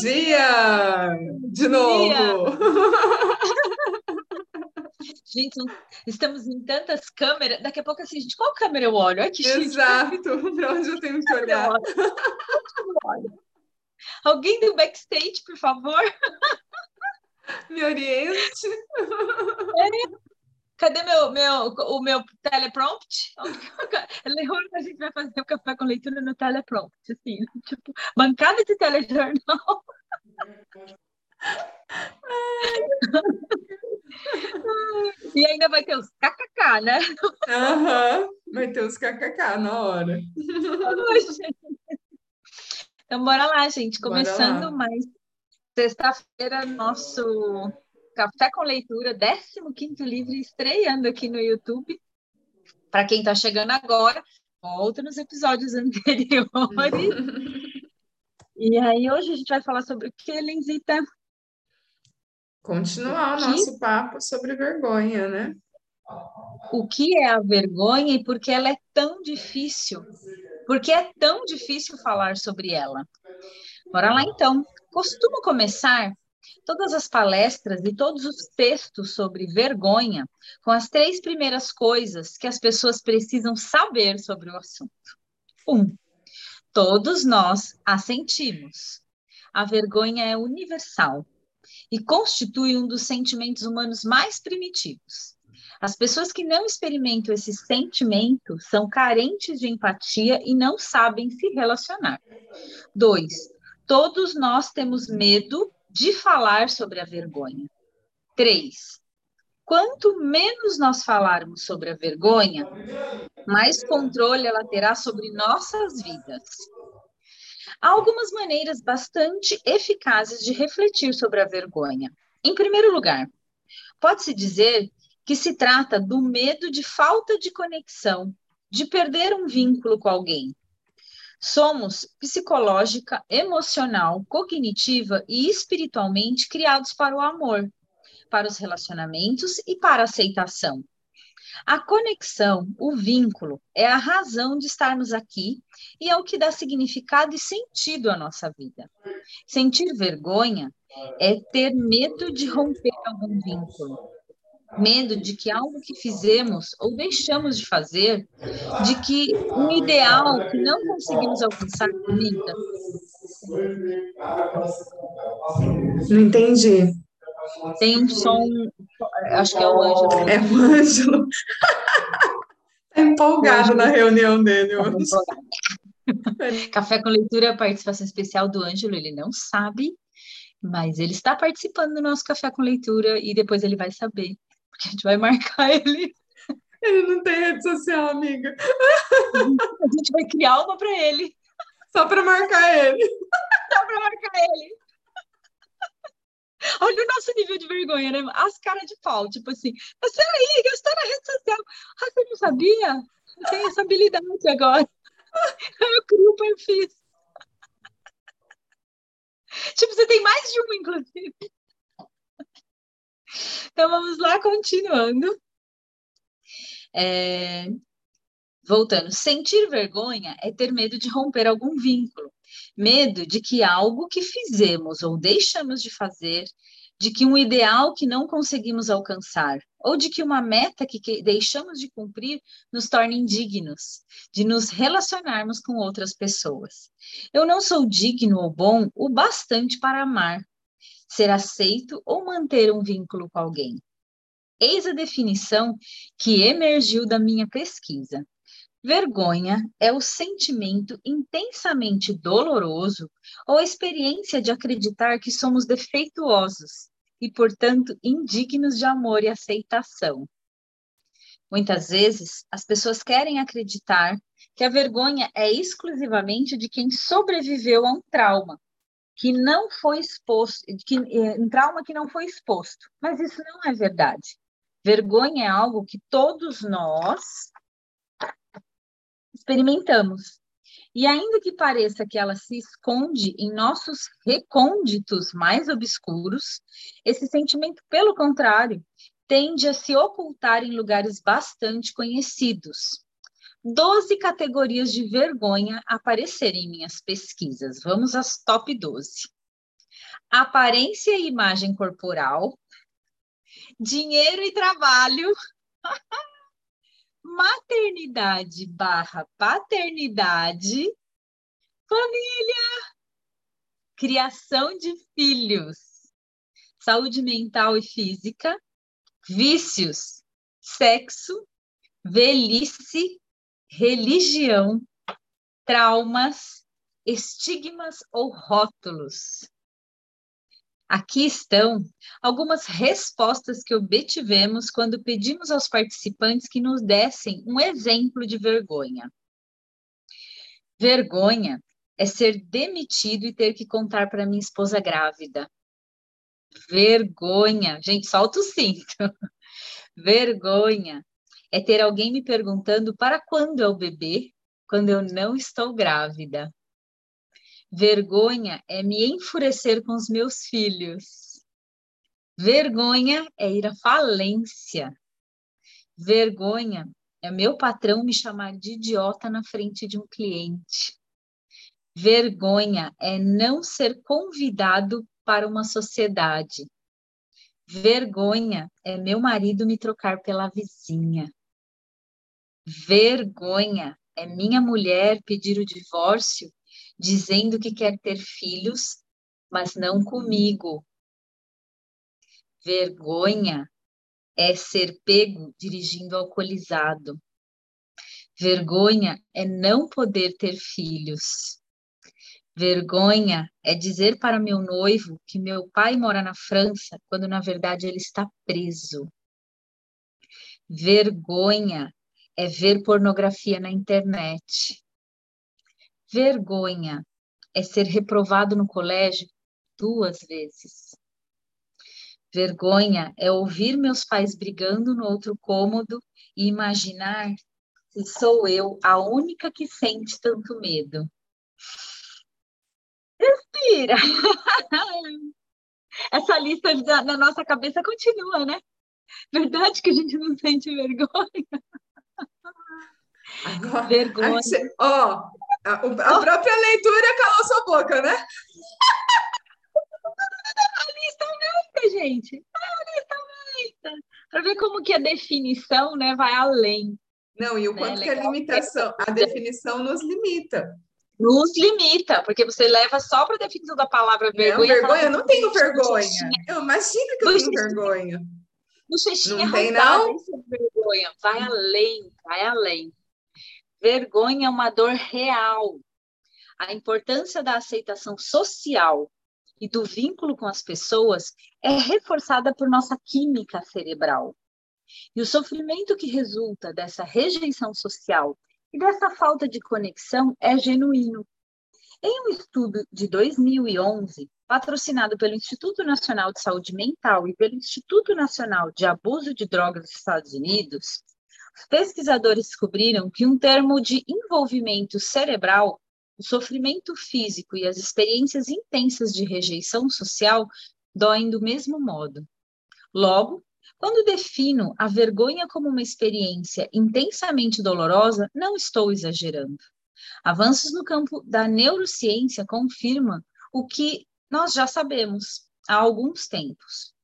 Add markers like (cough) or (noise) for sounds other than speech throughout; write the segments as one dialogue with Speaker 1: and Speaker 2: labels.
Speaker 1: Dia! De novo!
Speaker 2: Gente, estamos em tantas câmeras. Daqui a pouco, assim, gente, qual câmera eu olho? Ai, que
Speaker 1: Exato, (laughs) para onde eu tenho que olhar? (laughs)
Speaker 2: Alguém do backstage, por favor? (laughs)
Speaker 1: Me oriente.
Speaker 2: É. Cadê meu, meu, o meu teleprompt? (laughs) a gente vai fazer o café com leitura no teleprompt, assim, tipo, bancada de telejornal. (laughs) e ainda vai ter os kkk, né?
Speaker 1: Aham, uhum, vai ter os kkk na hora. (laughs)
Speaker 2: então, bora lá, gente. Começando lá. mais sexta-feira, nosso Café com Leitura, 15 livro, estreando aqui no YouTube. Para quem está chegando agora, volta nos episódios (laughs) anteriores. e aí, hoje a gente vai falar sobre o que, Lenzita?
Speaker 1: Continuar o nosso papo sobre vergonha, né?
Speaker 2: O que é a vergonha e por que ela é tão difícil? Por que é tão difícil falar sobre ela? Bora lá então. Costumo começar todas as palestras e todos os textos sobre vergonha com as três primeiras coisas que as pessoas precisam saber sobre o assunto. Um, todos nós a sentimos. A vergonha é universal e constitui um dos sentimentos humanos mais primitivos. As pessoas que não experimentam esse sentimento são carentes de empatia e não sabem se relacionar. Dois, todos nós temos medo de falar sobre a vergonha. Três, quanto menos nós falarmos sobre a vergonha, mais controle ela terá sobre nossas vidas. Há algumas maneiras bastante eficazes de refletir sobre a vergonha. Em primeiro lugar, pode-se dizer que se trata do medo de falta de conexão, de perder um vínculo com alguém, Somos psicológica, emocional, cognitiva e espiritualmente criados para o amor, para os relacionamentos e para a aceitação. A conexão, o vínculo, é a razão de estarmos aqui e é o que dá significado e sentido à nossa vida. Sentir vergonha é ter medo de romper algum vínculo, medo de que algo que fizemos ou deixamos de fazer, de que um ideal que não conseguimos alcançar limita.
Speaker 1: Não entendi.
Speaker 2: Tem um som, acho que é o Ângelo.
Speaker 1: É o Ângelo. (laughs) Tá empolgado na reunião dele
Speaker 2: hoje. (laughs) Café com leitura, participação especial do Ângelo, ele não sabe, mas ele está participando do nosso café com leitura e depois ele vai saber porque a gente vai marcar (laughs) ele.
Speaker 1: Ele não tem rede social, amiga.
Speaker 2: A gente vai criar uma para ele.
Speaker 1: Só para marcar ele. (laughs)
Speaker 2: Só para marcar ele. (laughs) Olha o nosso nível de vergonha, né? As caras de pau, tipo assim, você aí, eu estou na rede social. Ah, você não sabia? Eu tenho essa habilidade agora. Eu crio perfil. Tipo, você tem mais de um, inclusive. Então vamos lá, continuando. É, voltando, sentir vergonha é ter medo de romper algum vínculo, medo de que algo que fizemos ou deixamos de fazer, de que um ideal que não conseguimos alcançar, ou de que uma meta que, que deixamos de cumprir nos torne indignos, de nos relacionarmos com outras pessoas. Eu não sou digno ou bom o bastante para amar, ser aceito ou manter um vínculo com alguém. Eis a definição que emergiu da minha pesquisa. Vergonha é o sentimento intensamente doloroso ou a experiência de acreditar que somos defeituosos e, portanto, indignos de amor e aceitação. Muitas vezes, as pessoas querem acreditar que a vergonha é exclusivamente de quem sobreviveu a um trauma que não foi exposto, que, é, um trauma que não foi exposto. Mas isso não é verdade. Vergonha é algo que todos nós experimentamos. E ainda que pareça que ela se esconde em nossos recônditos mais obscuros, esse sentimento, pelo contrário, tende a se ocultar em lugares bastante conhecidos. 12 categorias de vergonha aparecerem em minhas pesquisas. Vamos às top 12. Aparência e imagem corporal, dinheiro e trabalho, (laughs) maternidade barra paternidade, família, criação de filhos, saúde mental e física, vícios, sexo, velhice, religião, traumas, estigmas ou rótulos. Aqui estão algumas respostas que obtivemos quando pedimos aos participantes que nos dessem um exemplo de vergonha. Vergonha é ser demitido e ter que contar para minha esposa grávida. Vergonha. Gente, solta o cinto. (laughs) Vergonha é ter alguém me perguntando para quando é o bebê, quando eu não estou grávida. Vergonha é me enfurecer com os meus filhos. Vergonha é ir à falência. Vergonha é meu patrão me chamar de idiota na frente de um cliente. Vergonha é não ser convidado para uma sociedade. Vergonha é meu marido me trocar pela vizinha. Vergonha é minha mulher pedir o divórcio dizendo que quer ter filhos, mas não comigo. Vergonha é ser pego dirigindo alcoolizado. Vergonha é não poder ter filhos. Vergonha é dizer para meu noivo que meu pai mora na França, quando na verdade ele está preso. Vergonha é ver pornografia na internet. Vergonha é ser reprovado no colégio duas vezes. Vergonha é ouvir meus pais brigando no outro cômodo e imaginar que sou eu a única que sente tanto medo. Respira! (laughs) Essa lista na nossa cabeça continua, né? Verdade que a gente não sente vergonha.
Speaker 1: Agora, vergonha. Ó, a, a própria leitura calou sua boca, né?
Speaker 2: A lista aumenta, gente. A lista aumenta. Para ver como que a definição né, vai além.
Speaker 1: Não, e o né? quanto que a limitação, a definição nos limita.
Speaker 2: Nos limita, porque você leva só para a definição da palavra vergonha.
Speaker 1: Não, vergonha, eu não tenho vergonha. Eu imagino que eu tenho vergonha.
Speaker 2: Bochechinha não tem, não? vergonha. Vai além, vai além. Vergonha é uma dor real. A importância da aceitação social e do vínculo com as pessoas é reforçada por nossa química cerebral. E o sofrimento que resulta dessa rejeição social e dessa falta de conexão é genuíno. Em um estudo de 2011, patrocinado pelo Instituto Nacional de Saúde Mental e pelo Instituto Nacional de Abuso de Drogas dos Estados Unidos, os pesquisadores descobriram que um termo de envolvimento cerebral, o sofrimento físico e as experiências intensas de rejeição social doem do mesmo modo. Logo, quando defino a vergonha como uma experiência intensamente dolorosa, não estou exagerando. Avanços no campo da neurociência confirmam o que nós já sabemos há alguns tempos.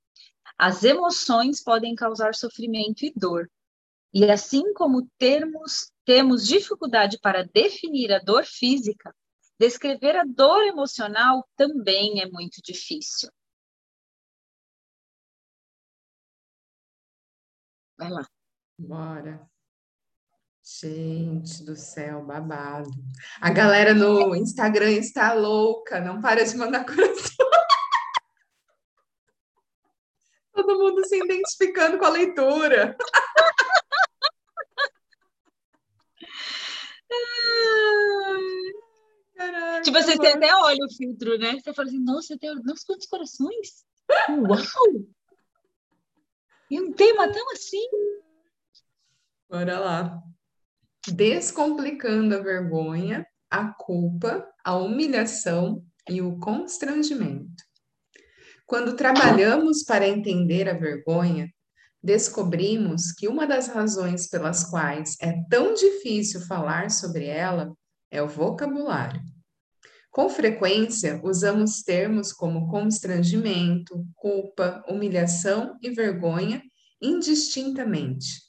Speaker 2: As emoções podem causar sofrimento e dor, e assim como termos, temos dificuldade para definir a dor física, descrever a dor emocional também é muito difícil. Vai lá.
Speaker 1: Bora. Gente do céu, babado. A galera no Instagram está louca, não para de mandar (laughs) coração. Todo mundo se identificando com a leitura.
Speaker 2: Caraca, tipo, você tem até olha o filtro, né? Você fala assim, nossa, tem nossa, quantos corações? Uau! E um tema tão assim.
Speaker 1: Bora lá. Descomplicando a vergonha, a culpa, a humilhação e o constrangimento. Quando trabalhamos para entender a vergonha, descobrimos que uma das razões pelas quais é tão difícil falar sobre ela é o vocabulário. Com frequência, usamos termos como constrangimento, culpa, humilhação e vergonha indistintamente.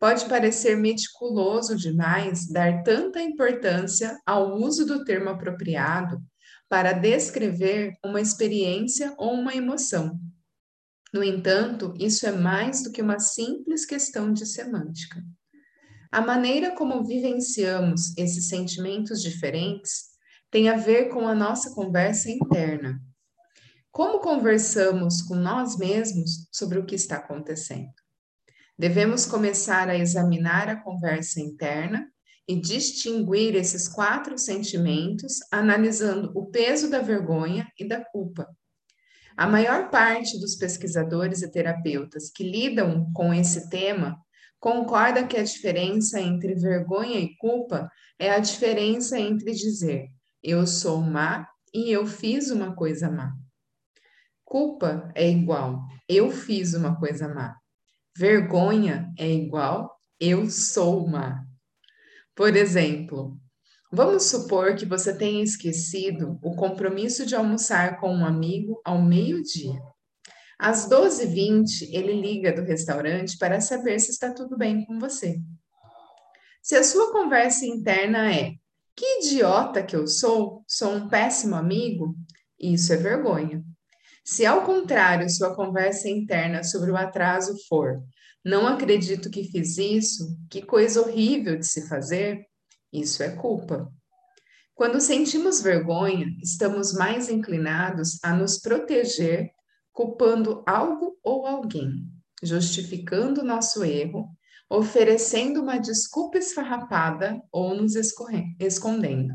Speaker 1: Pode parecer meticuloso demais dar tanta importância ao uso do termo apropriado para descrever uma experiência ou uma emoção. No entanto, isso é mais do que uma simples questão de semântica. A maneira como vivenciamos esses sentimentos diferentes tem a ver com a nossa conversa interna. Como conversamos com nós mesmos sobre o que está acontecendo? Devemos começar a examinar a conversa interna e distinguir esses quatro sentimentos, analisando o peso da vergonha e da culpa. A maior parte dos pesquisadores e terapeutas que lidam com esse tema concorda que a diferença entre vergonha e culpa é a diferença entre dizer eu sou má e eu fiz uma coisa má. Culpa é igual eu fiz uma coisa má. Vergonha é igual eu sou má. Por exemplo, vamos supor que você tenha esquecido o compromisso de almoçar com um amigo ao meio-dia. Às 12h20, ele liga do restaurante para saber se está tudo bem com você. Se a sua conversa interna é que idiota que eu sou, sou um péssimo amigo, isso é vergonha. Se ao contrário sua conversa interna sobre o atraso for não acredito que fiz isso, que coisa horrível de se fazer, isso é culpa. Quando sentimos vergonha, estamos mais inclinados a nos proteger, culpando algo ou alguém, justificando nosso erro oferecendo uma desculpa esfarrapada ou nos escondendo.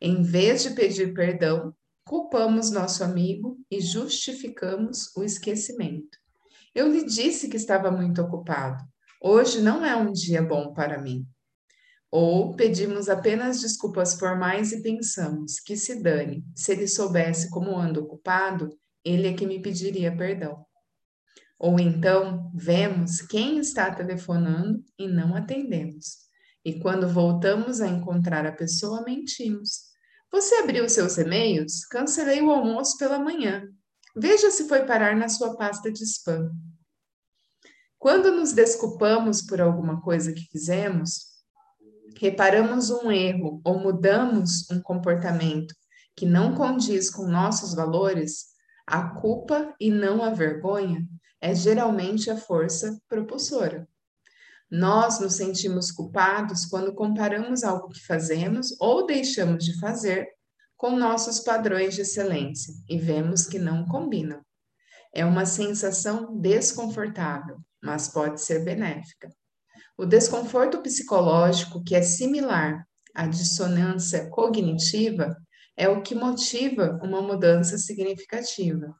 Speaker 1: Em vez de pedir perdão, culpamos nosso amigo e justificamos o esquecimento. Eu lhe disse que estava muito ocupado. Hoje não é um dia bom para mim. Ou pedimos apenas desculpas formais e pensamos que se dane, se ele soubesse como ando ocupado, ele é que me pediria perdão. Ou então vemos quem está telefonando e não atendemos. E quando voltamos a encontrar a pessoa, mentimos. Você abriu seus e-mails? Cancelei o almoço pela manhã. Veja se foi parar na sua pasta de spam. Quando nos desculpamos por alguma coisa que fizemos, reparamos um erro ou mudamos um comportamento que não condiz com nossos valores, a culpa e não a vergonha é geralmente a força propulsora. Nós nos sentimos culpados quando comparamos algo que fazemos ou deixamos de fazer com nossos padrões de excelência e vemos que não combinam. É uma sensação desconfortável, mas pode ser benéfica. O desconforto psicológico, que é similar à dissonância cognitiva, é o que motiva uma mudança significativa.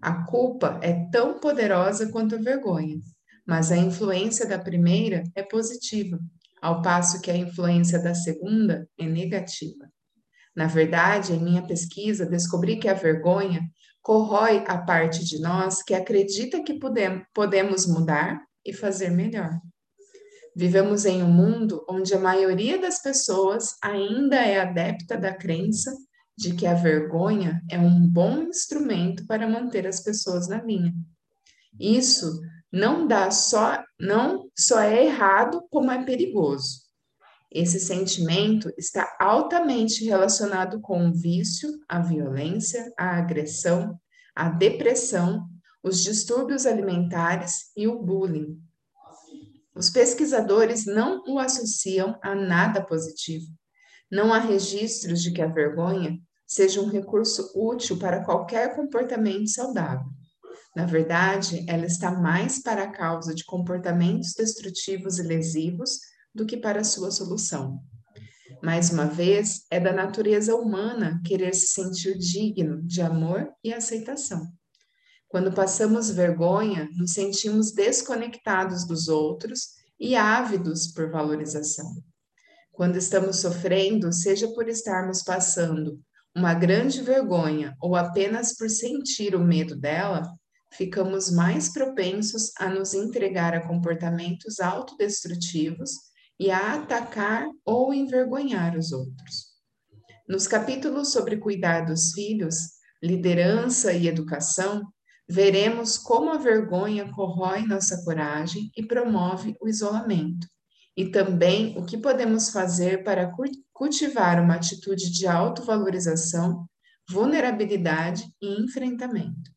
Speaker 1: A culpa é tão poderosa quanto a vergonha, mas a influência da primeira é positiva, ao passo que a influência da segunda é negativa. Na verdade, em minha pesquisa, descobri que a vergonha corrói a parte de nós que acredita que podemos mudar e fazer melhor. Vivemos em um mundo onde a maioria das pessoas ainda é adepta da crença de que a vergonha é um bom instrumento para manter as pessoas na linha. Isso não dá só não só é errado, como é perigoso. Esse sentimento está altamente relacionado com o vício, a violência, a agressão, a depressão, os distúrbios alimentares e o bullying. Os pesquisadores não o associam a nada positivo. Não há registros de que a vergonha seja um recurso útil para qualquer comportamento saudável. Na verdade, ela está mais para a causa de comportamentos destrutivos e lesivos do que para sua solução. Mais uma vez, é da natureza humana querer se sentir digno de amor e aceitação. Quando passamos vergonha, nos sentimos desconectados dos outros e ávidos por valorização. Quando estamos sofrendo, seja por estarmos passando uma grande vergonha ou apenas por sentir o medo dela, ficamos mais propensos a nos entregar a comportamentos autodestrutivos e a atacar ou envergonhar os outros. Nos capítulos sobre cuidar dos filhos, liderança e educação, veremos como a vergonha corrói nossa coragem e promove o isolamento, e também o que podemos fazer para cultivar uma atitude de autovalorização, vulnerabilidade e enfrentamento.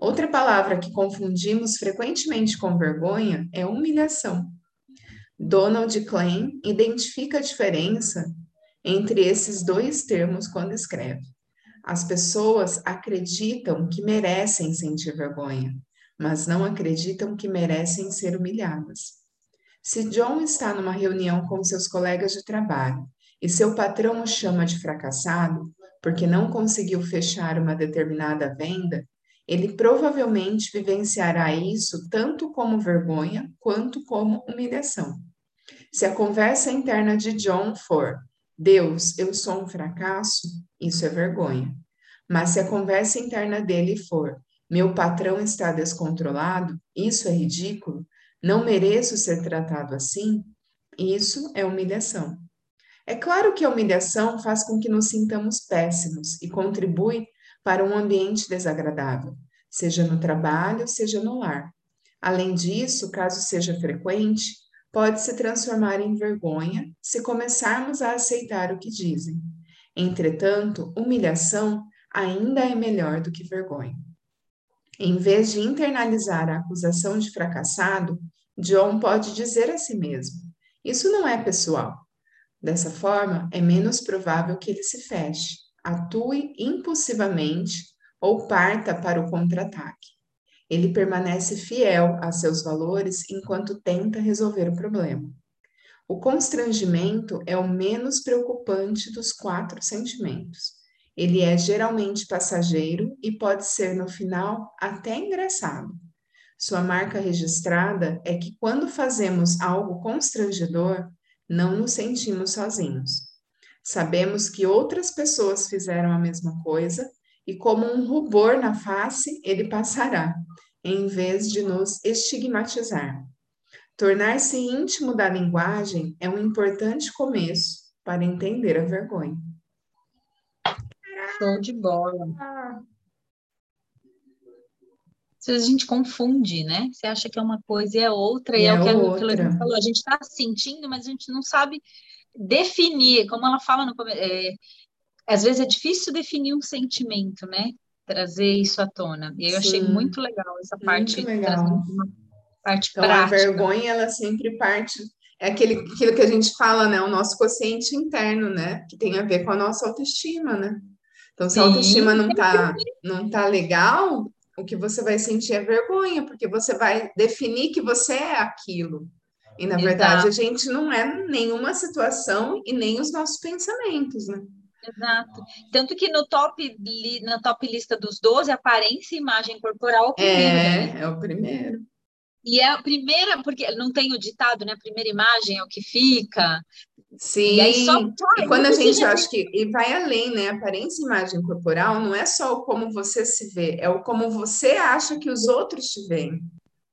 Speaker 1: Outra palavra que confundimos frequentemente com vergonha é humilhação. Donald Klein identifica a diferença entre esses dois termos quando escreve. As pessoas acreditam que merecem sentir vergonha, mas não acreditam que merecem ser humilhadas. Se John está numa reunião com seus colegas de trabalho e seu patrão o chama de fracassado porque não conseguiu fechar uma determinada venda, ele provavelmente vivenciará isso tanto como vergonha quanto como humilhação. Se a conversa interna de John for Deus, eu sou um fracasso, isso é vergonha. Mas se a conversa interna dele for meu patrão está descontrolado, isso é ridículo, não mereço ser tratado assim, isso é humilhação. É claro que a humilhação faz com que nos sintamos péssimos e contribui para um ambiente desagradável, seja no trabalho, seja no lar. Além disso, caso seja frequente, pode se transformar em vergonha se começarmos a aceitar o que dizem. Entretanto, humilhação ainda é melhor do que vergonha. Em vez de internalizar a acusação de fracassado, John pode dizer a si mesmo: Isso não é pessoal. Dessa forma, é menos provável que ele se feche atue impulsivamente ou parta para o contra-ataque. Ele permanece fiel a seus valores enquanto tenta resolver o problema. O constrangimento é o menos preocupante dos quatro sentimentos. Ele é geralmente passageiro e pode ser, no final, até engraçado. Sua marca registrada é que, quando fazemos algo constrangedor, não nos sentimos sozinhos. Sabemos que outras pessoas fizeram a mesma coisa e, como um rubor na face, ele passará, em vez de nos estigmatizar. Tornar-se íntimo da linguagem é um importante começo para entender a vergonha.
Speaker 2: Show de bola. Às vezes a gente confunde, né? Você acha que é uma coisa e é outra, e, é, é, o que outra. a gente falou. A gente está sentindo, mas a gente não sabe definir, como ela fala no é, às vezes é difícil definir um sentimento, né? Trazer isso à tona. E eu Sim. achei muito legal essa parte.
Speaker 1: Muito legal. Parte então, prática. a vergonha, ela sempre parte. É aquele, aquilo que a gente fala, né? O nosso consciente interno, né? Que tem a ver com a nossa autoestima, né? Então, se a autoestima não tá, não tá legal, o que você vai sentir é vergonha, porque você vai definir que você é aquilo. E, na Exato. verdade, a gente não é nenhuma situação e nem os nossos pensamentos, né?
Speaker 2: Exato. Tanto que no top, na top lista dos 12, aparência e imagem corporal é o primeiro.
Speaker 1: É, né? é o primeiro.
Speaker 2: E é a primeira, porque não tem o ditado, né? A primeira imagem é o que fica.
Speaker 1: Sim. E, aí só, e quando a gente acha que. E vai além, né? Aparência e imagem corporal não é só o como você se vê, é o como você acha que os outros te veem.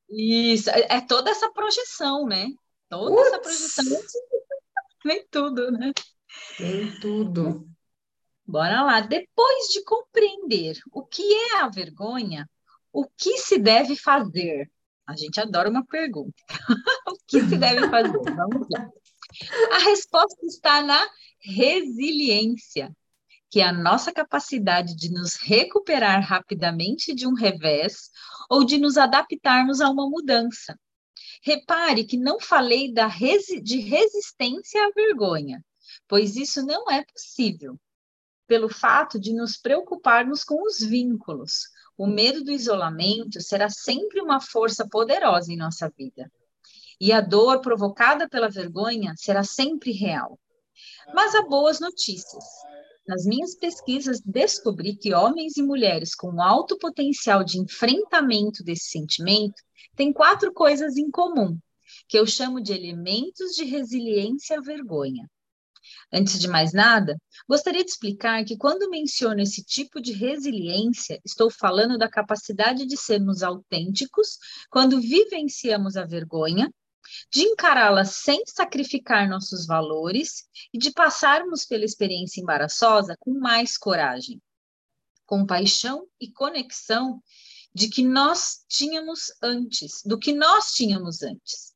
Speaker 2: Isso, é, é toda essa projeção, né? Toda essa projeção. (laughs) Vem tudo, né?
Speaker 1: Vem tudo.
Speaker 2: Bora lá. Depois de compreender o que é a vergonha, o que se deve fazer? A gente adora uma pergunta. (laughs) o que se deve fazer? Vamos lá. A resposta está na resiliência, que é a nossa capacidade de nos recuperar rapidamente de um revés ou de nos adaptarmos a uma mudança. Repare que não falei da resi de resistência à vergonha, pois isso não é possível, pelo fato de nos preocuparmos com os vínculos. O medo do isolamento será sempre uma força poderosa em nossa vida. E a dor provocada pela vergonha será sempre real. Mas há boas notícias. Nas minhas pesquisas, descobri que homens e mulheres com alto potencial de enfrentamento desse sentimento têm quatro coisas em comum, que eu chamo de elementos de resiliência à vergonha. Antes de mais nada, gostaria de explicar que quando menciono esse tipo de resiliência, estou falando da capacidade de sermos autênticos quando vivenciamos a vergonha, de encará-la sem sacrificar nossos valores e de passarmos pela experiência embaraçosa com mais coragem, compaixão e conexão de que nós tínhamos antes, do que nós tínhamos antes.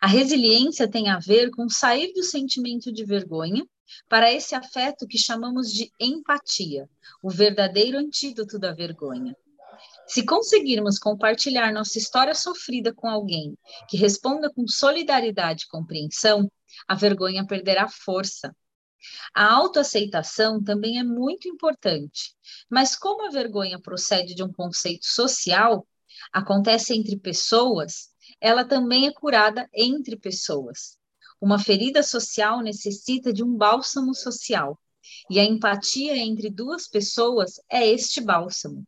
Speaker 2: A resiliência tem a ver com sair do sentimento de vergonha para esse afeto que chamamos de empatia, o verdadeiro antídoto da vergonha. Se conseguirmos compartilhar nossa história sofrida com alguém que responda com solidariedade e compreensão, a vergonha perderá força. A autoaceitação também é muito importante, mas como a vergonha procede de um conceito social, acontece entre pessoas, ela também é curada entre pessoas. Uma ferida social necessita de um bálsamo social, e a empatia entre duas pessoas é este bálsamo.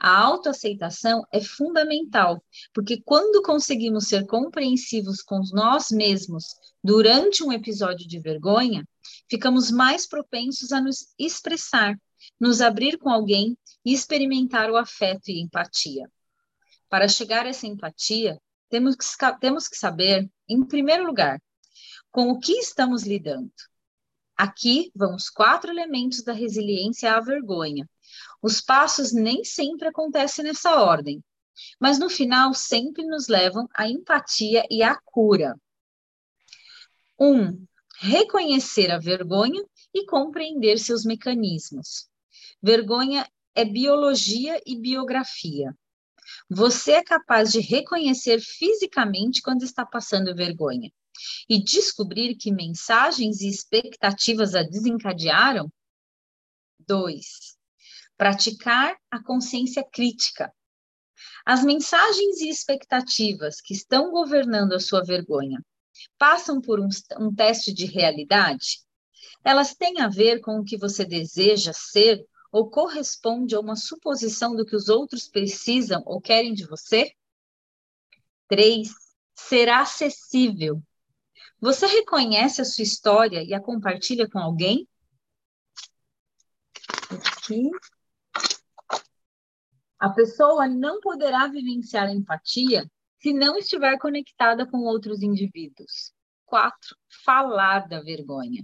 Speaker 2: A autoaceitação é fundamental, porque quando conseguimos ser compreensivos com nós mesmos durante um episódio de vergonha, ficamos mais propensos a nos expressar, nos abrir com alguém e experimentar o afeto e empatia. Para chegar a essa empatia, temos que, temos que saber, em primeiro lugar, com o que estamos lidando. Aqui vão os quatro elementos da resiliência à vergonha. Os passos nem sempre acontecem nessa ordem, mas no final sempre nos levam à empatia e à cura. Um, reconhecer a vergonha e compreender seus mecanismos. Vergonha é biologia e biografia. Você é capaz de reconhecer fisicamente quando está passando vergonha e descobrir que mensagens e expectativas a desencadearam? Dois, praticar a consciência crítica. As mensagens e expectativas que estão governando a sua vergonha passam por um, um teste de realidade? Elas têm a ver com o que você deseja ser ou corresponde a uma suposição do que os outros precisam ou querem de você? Três, ser acessível. Você reconhece a sua história e a compartilha com alguém? Aqui. A pessoa não poderá vivenciar empatia se não estiver conectada com outros indivíduos. Quatro, falar da vergonha.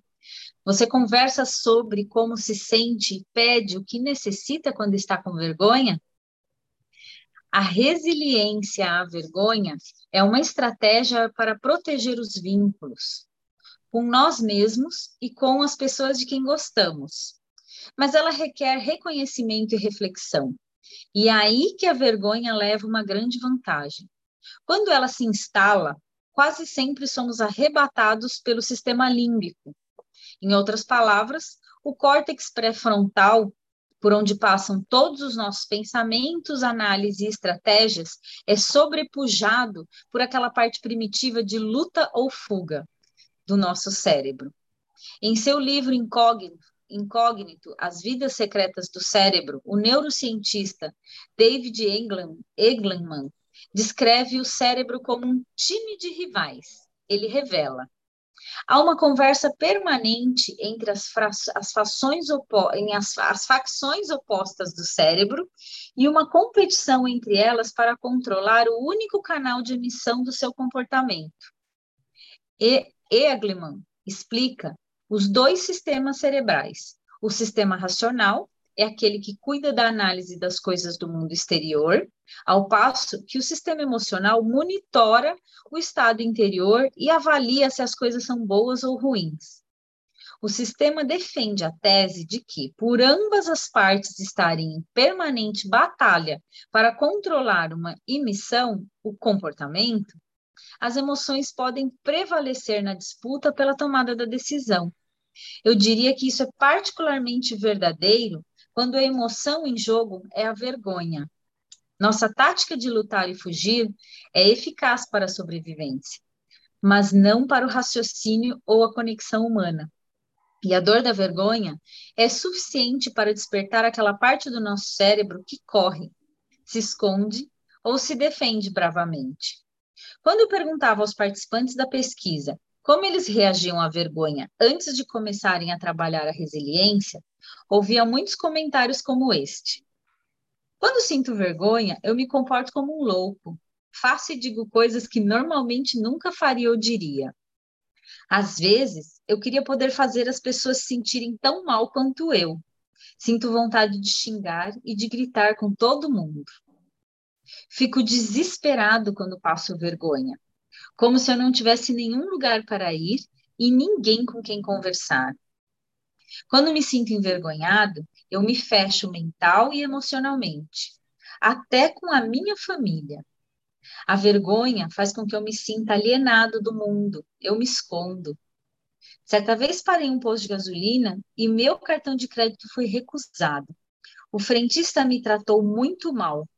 Speaker 2: Você conversa sobre como se sente e pede o que necessita quando está com vergonha? A resiliência à vergonha é uma estratégia para proteger os vínculos com nós mesmos e com as pessoas de quem gostamos. Mas ela requer reconhecimento e reflexão. E é aí que a vergonha leva uma grande vantagem. Quando ela se instala, quase sempre somos arrebatados pelo sistema límbico, em outras palavras, o córtex pré-frontal, por onde passam todos os nossos pensamentos, análises e estratégias, é sobrepujado por aquela parte primitiva de luta ou fuga do nosso cérebro. Em seu livro Incógnito, Incógnito, As Vidas Secretas do Cérebro, o neurocientista David Eglenman descreve o cérebro como um time de rivais. Ele revela: Há uma conversa permanente entre as, as, fações em as, as facções opostas do cérebro e uma competição entre elas para controlar o único canal de emissão do seu comportamento. E Egleman explica os dois sistemas cerebrais: o sistema racional, é aquele que cuida da análise das coisas do mundo exterior, ao passo que o sistema emocional monitora o estado interior e avalia se as coisas são boas ou ruins. O sistema defende a tese de que, por ambas as partes estarem em permanente batalha para controlar uma emissão, o comportamento, as emoções podem prevalecer na disputa pela tomada da decisão. Eu diria que isso é particularmente verdadeiro quando a emoção em jogo é a vergonha. Nossa tática de lutar e fugir é eficaz para a sobrevivência, mas não para o raciocínio ou a conexão humana. E a dor da vergonha é suficiente para despertar aquela parte do nosso cérebro que corre, se esconde ou se defende bravamente. Quando eu perguntava aos participantes da pesquisa Como eles reagiam à vergonha antes de começarem a trabalhar a resiliência, ouvia muitos comentários como este. Quando sinto vergonha, eu me comporto como um louco. Faço e digo coisas que normalmente nunca faria ou diria. Às vezes, eu queria poder fazer as pessoas se sentirem tão mal quanto eu. Sinto vontade de xingar e de gritar com todo mundo. Fico desesperado quando passo vergonha, como se eu não tivesse nenhum lugar para ir e ninguém com quem conversar. Quando me sinto envergonhado, eu me fecho mental e emocionalmente, até com a minha família. A vergonha faz com que eu me sinta alienado do mundo, eu me escondo. Certa vez parei um posto de gasolina e meu cartão de crédito foi recusado. O frentista me tratou muito mal.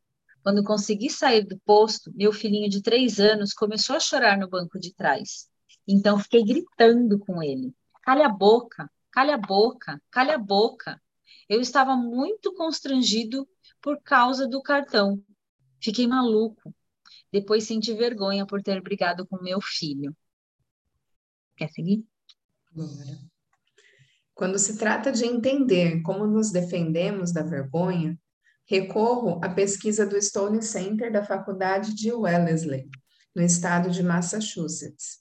Speaker 2: Quando consegui sair do posto, meu filhinho de três anos começou a chorar no banco de trás. Então fiquei gritando com ele: calha a boca, calha a boca, calha a boca. Eu estava muito constrangido por causa do cartão. Fiquei maluco. Depois senti vergonha por ter brigado com meu filho. Quer seguir?
Speaker 1: Bora. Quando se trata de entender como nos defendemos da vergonha, recorro à pesquisa do Stone Center da Faculdade de Wellesley, no estado de Massachusetts.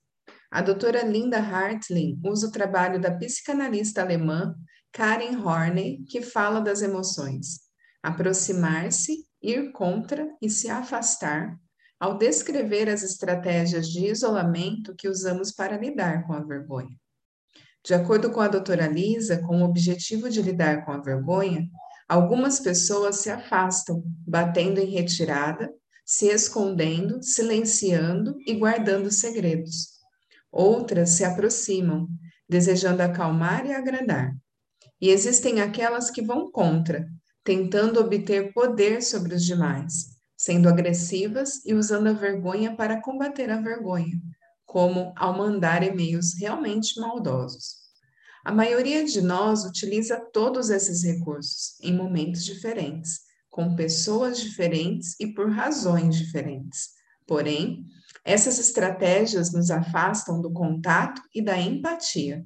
Speaker 1: A doutora Linda Hartling usa o trabalho da psicanalista alemã Karen Horney, que fala das emoções, aproximar-se, ir contra e se afastar, ao descrever as estratégias de isolamento que usamos para lidar com a vergonha. De acordo com a doutora Lisa, com o objetivo de lidar com a vergonha, algumas pessoas se afastam, batendo em retirada, se escondendo, silenciando e guardando segredos. Outras se aproximam, desejando acalmar e agradar. E existem aquelas que vão contra, tentando obter poder sobre os demais, sendo agressivas e usando a vergonha para combater a vergonha, como ao mandar e-mails realmente maldosos. A maioria de nós utiliza todos esses recursos em momentos diferentes, com pessoas diferentes e por razões diferentes. Porém, essas estratégias nos afastam do contato e da empatia,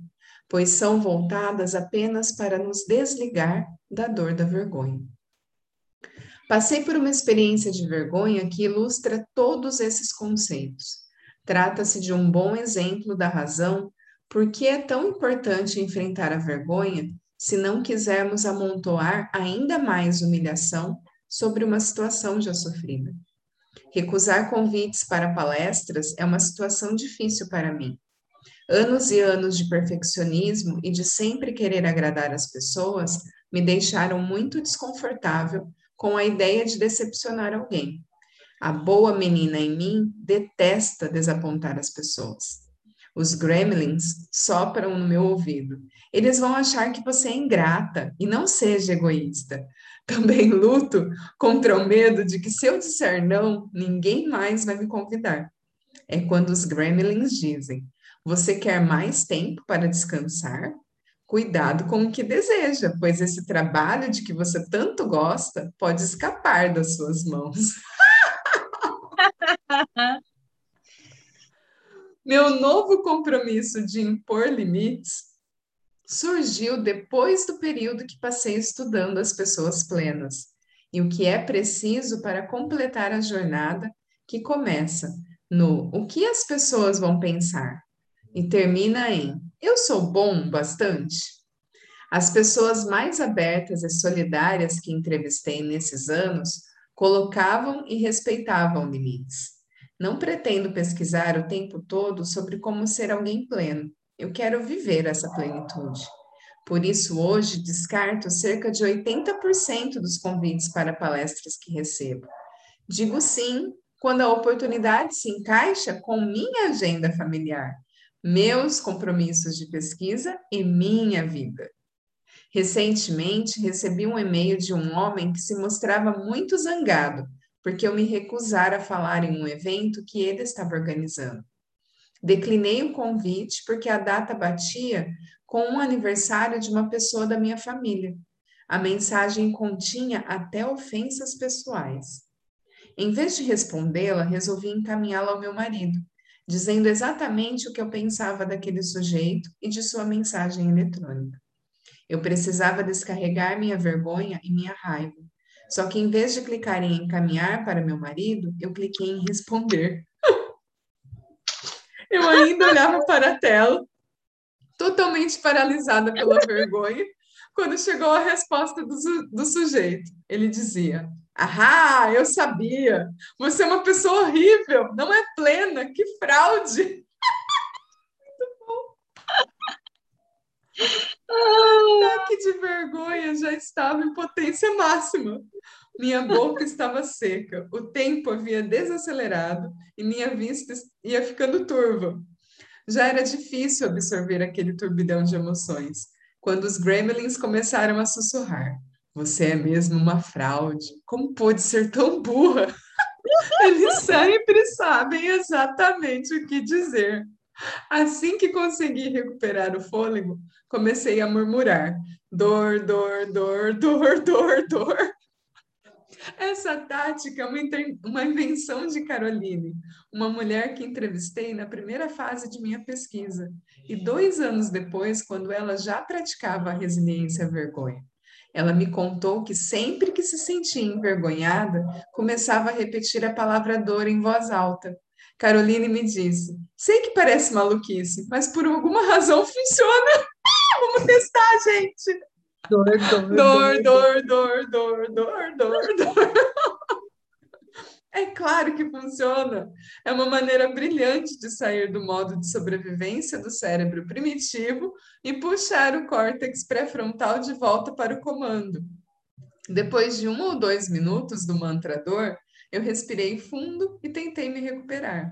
Speaker 1: pois são voltadas apenas para nos desligar da dor da vergonha. Passei por uma experiência de vergonha que ilustra todos esses conceitos. Trata-se de um bom exemplo da razão por que é tão importante enfrentar a vergonha se não quisermos amontoar ainda mais humilhação sobre uma situação já sofrida. Recusar convites para palestras é uma situação difícil para mim, Anos e anos de perfeccionismo e de sempre querer agradar as pessoas me deixaram muito desconfortável com a ideia de decepcionar alguém. A boa menina em mim detesta desapontar as pessoas. Os gremlins sopram no meu ouvido. Eles vão achar que você é ingrata e não seja egoísta. (laughs) Também luto contra o medo de que se eu disser não, ninguém mais vai me convidar. É quando os gremlins dizem: você quer mais tempo para descansar? Cuidado com o que deseja, pois esse trabalho de que você tanto gosta pode escapar das suas mãos. (laughs) (laughs) Meu novo compromisso de impor limites surgiu depois do período que passei estudando as pessoas plenas e o que é preciso para completar a jornada que começa no o que as pessoas vão pensar e termina em Eu sou bom bastante? As pessoas mais abertas e solidárias que entrevistei nesses anos colocavam e respeitavam limites. Não pretendo pesquisar o tempo todo sobre como ser alguém pleno. Eu quero viver essa plenitude. Por isso, hoje, descarto cerca de 80% dos convites para palestras que recebo. Digo sim quando a oportunidade se encaixa com minha agenda familiar meus compromissos de pesquisa e minha vida. Recentemente, recebi um e-mail de um homem que se mostrava muito zangado porque eu me recusara a falar em um evento que ele estava organizando. Declinei o convite porque a data batia com um aniversário de uma pessoa da minha família. A mensagem continha até ofensas pessoais. Em vez de respondê-la, resolvi encaminhá-la ao meu marido, dizendo exatamente o que eu pensava daquele sujeito e de sua mensagem eletrônica. Eu precisava descarregar minha vergonha e minha raiva. Só que em vez de clicar em encaminhar para meu marido, eu cliquei em responder. (laughs) eu ainda olhava para a tela, totalmente paralisada pela vergonha, quando chegou a resposta do, do sujeito. Ele dizia: Ahá, eu sabia. Você é uma pessoa horrível, não é plena, que fraude. (laughs) Muito bom. O ataque de vergonha já estava em potência máxima. Minha boca estava seca, o tempo havia desacelerado e minha vista ia ficando turva. Já era difícil absorver aquele turbilhão de emoções, quando os gremlins começaram a sussurrar. Você é mesmo uma fraude. Como pode ser tão burra? (laughs) Eles sempre sabem exatamente o que dizer. Assim que consegui recuperar o fôlego, comecei a murmurar: dor, dor, dor, (laughs) dor, dor, dor. Essa tática é uma, uma invenção de Caroline, uma mulher que entrevistei na primeira fase de minha pesquisa, e dois anos depois, quando ela já praticava a resiliência à vergonha. Ela me contou que sempre que se sentia envergonhada, começava a repetir a palavra dor em voz alta. Caroline me disse: sei que parece maluquice, mas por alguma razão (laughs) funciona. (laughs) Vamos testar, gente.
Speaker 2: Dor, dor,
Speaker 1: dor, dor, dor, dor, dor, (laughs) dor. É claro que funciona. É uma maneira brilhante de sair do modo de sobrevivência do cérebro primitivo e puxar o córtex pré-frontal de volta para o comando. Depois de um ou dois minutos do mantrador, eu respirei fundo e tentei me recuperar.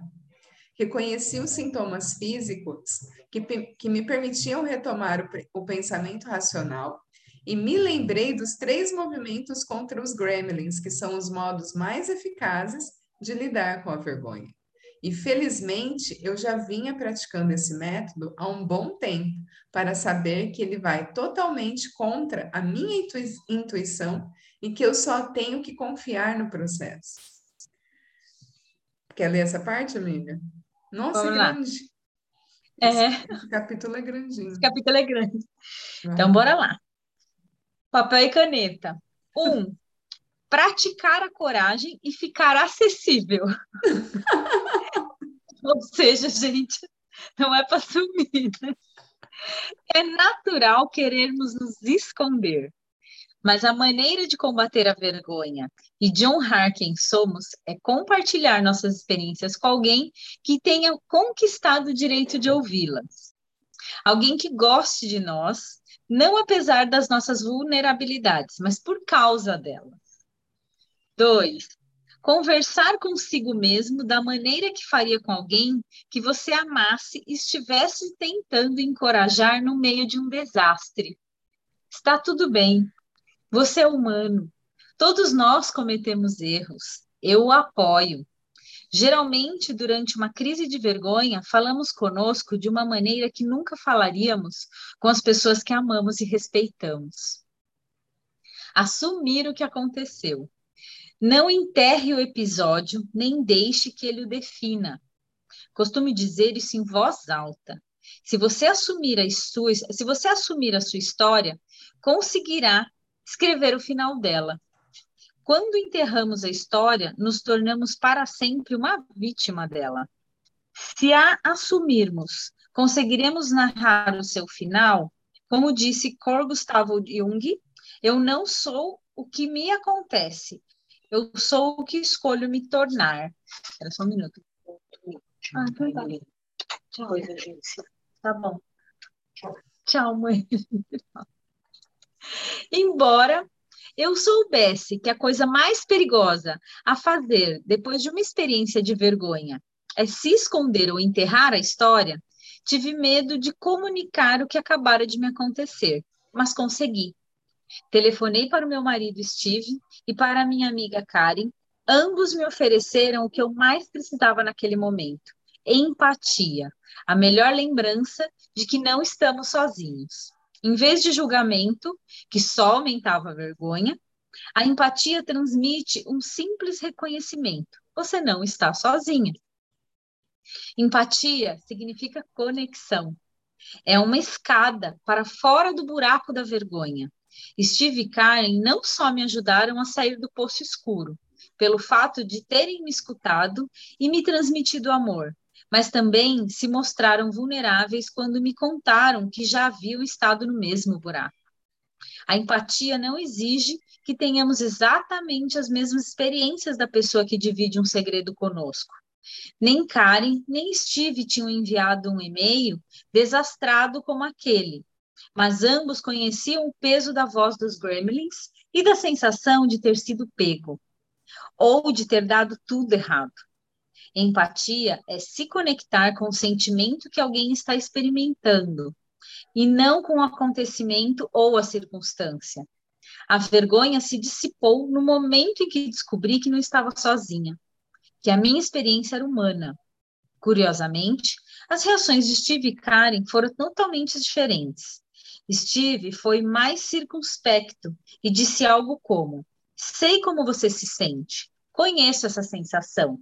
Speaker 1: Reconheci os sintomas físicos que, que me permitiam retomar o, o pensamento racional e me lembrei dos três movimentos contra os gremlins, que são os modos mais eficazes de lidar com a vergonha. E felizmente eu já vinha praticando esse método há um bom tempo, para saber que ele vai totalmente contra a minha intuição e que eu só tenho que confiar no processo. Quer ler essa parte, amiga? Nossa, Vamos é grande.
Speaker 2: É.
Speaker 1: Esse capítulo é grandinho.
Speaker 2: Esse capítulo é grande. Então, bora lá. Papel e caneta. Um, praticar a coragem e ficar acessível. (laughs) Ou seja, gente, não é para sumir. Né? É natural querermos nos esconder, mas a maneira de combater a vergonha e de honrar quem somos é compartilhar nossas experiências com alguém que tenha conquistado o direito de ouvi-las. Alguém que goste de nós não apesar das nossas vulnerabilidades, mas por causa delas. Dois, conversar consigo mesmo da maneira que faria com alguém que você amasse e estivesse tentando encorajar no meio de um desastre. Está tudo bem. Você é humano. Todos nós cometemos erros. Eu o apoio. Geralmente, durante uma crise de vergonha, falamos conosco de uma maneira que nunca falaríamos com as pessoas que amamos e respeitamos. Assumir o que aconteceu. Não enterre o episódio, nem deixe que ele o defina. Costume dizer isso em voz alta. Se você assumir a sua, se você assumir a sua história, conseguirá escrever o final dela. Quando enterramos a história, nos tornamos para sempre uma vítima dela. Se a assumirmos, conseguiremos narrar o seu final, como disse Carl Gustavo Jung, eu não sou o que me acontece, eu sou o que escolho me tornar. Era só um minuto. Ah, então tá. Tchau, gente. Tá bom. Tchau, mãe. (laughs) Embora eu soubesse que a coisa mais perigosa a fazer depois de uma experiência de vergonha é se esconder ou enterrar a história, tive medo de comunicar o que acabara de me acontecer, mas consegui. Telefonei para o meu marido Steve e para a minha amiga Karen. Ambos me ofereceram o que eu mais precisava naquele momento: empatia, a melhor lembrança de que não estamos sozinhos. Em vez de julgamento, que só aumentava a vergonha, a empatia transmite um simples reconhecimento. Você não está sozinha. Empatia significa conexão. É uma escada para fora do buraco da vergonha. Steve e Karen não só me ajudaram a sair do poço escuro, pelo fato de terem me escutado e me transmitido amor, mas também se mostraram vulneráveis quando me contaram que já haviam estado no mesmo buraco. A empatia não exige que tenhamos exatamente as mesmas experiências da pessoa que divide um segredo conosco. Nem Karen, nem Steve tinham enviado um e-mail desastrado como aquele, mas ambos conheciam o peso da voz dos gremlins e da sensação de ter sido pego, ou de ter dado tudo errado. Empatia é se conectar com o sentimento que alguém está experimentando, e não com o acontecimento ou a circunstância. A vergonha se dissipou no momento em que descobri que não estava sozinha que a minha experiência era humana. Curiosamente, as reações de Steve e Karen foram totalmente diferentes. Steve foi mais circunspecto e disse algo como: Sei como você se sente, conheço essa sensação.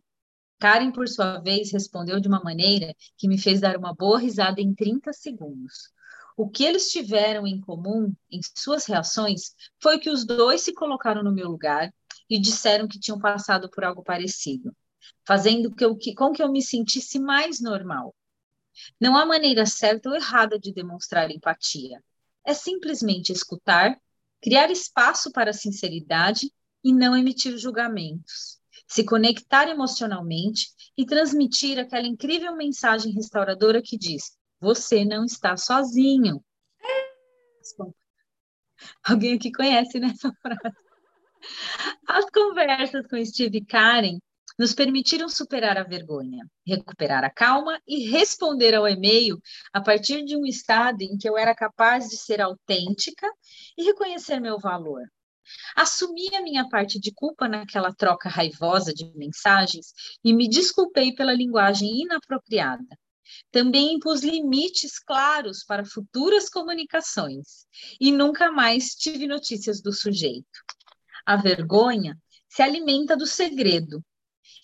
Speaker 2: Karen, por sua vez, respondeu de uma maneira que me fez dar uma boa risada em 30 segundos. O que eles tiveram em comum em suas reações foi que os dois se colocaram no meu lugar e disseram que tinham passado por algo parecido fazendo com que eu me sentisse mais normal. Não há maneira certa ou errada de demonstrar empatia. É simplesmente escutar, criar espaço para a sinceridade e não emitir julgamentos. Se conectar emocionalmente e transmitir aquela incrível mensagem restauradora que diz: você não está sozinho. Alguém aqui conhece nessa (laughs) frase? As conversas com Steve e Karen nos permitiram superar a vergonha, recuperar a calma e responder ao e-mail a partir de um estado em que eu era capaz de ser autêntica e reconhecer meu valor. Assumi a minha parte de culpa naquela troca raivosa de mensagens e me desculpei pela linguagem inapropriada. Também impus limites claros para futuras comunicações e nunca mais tive notícias do sujeito. A vergonha se alimenta do segredo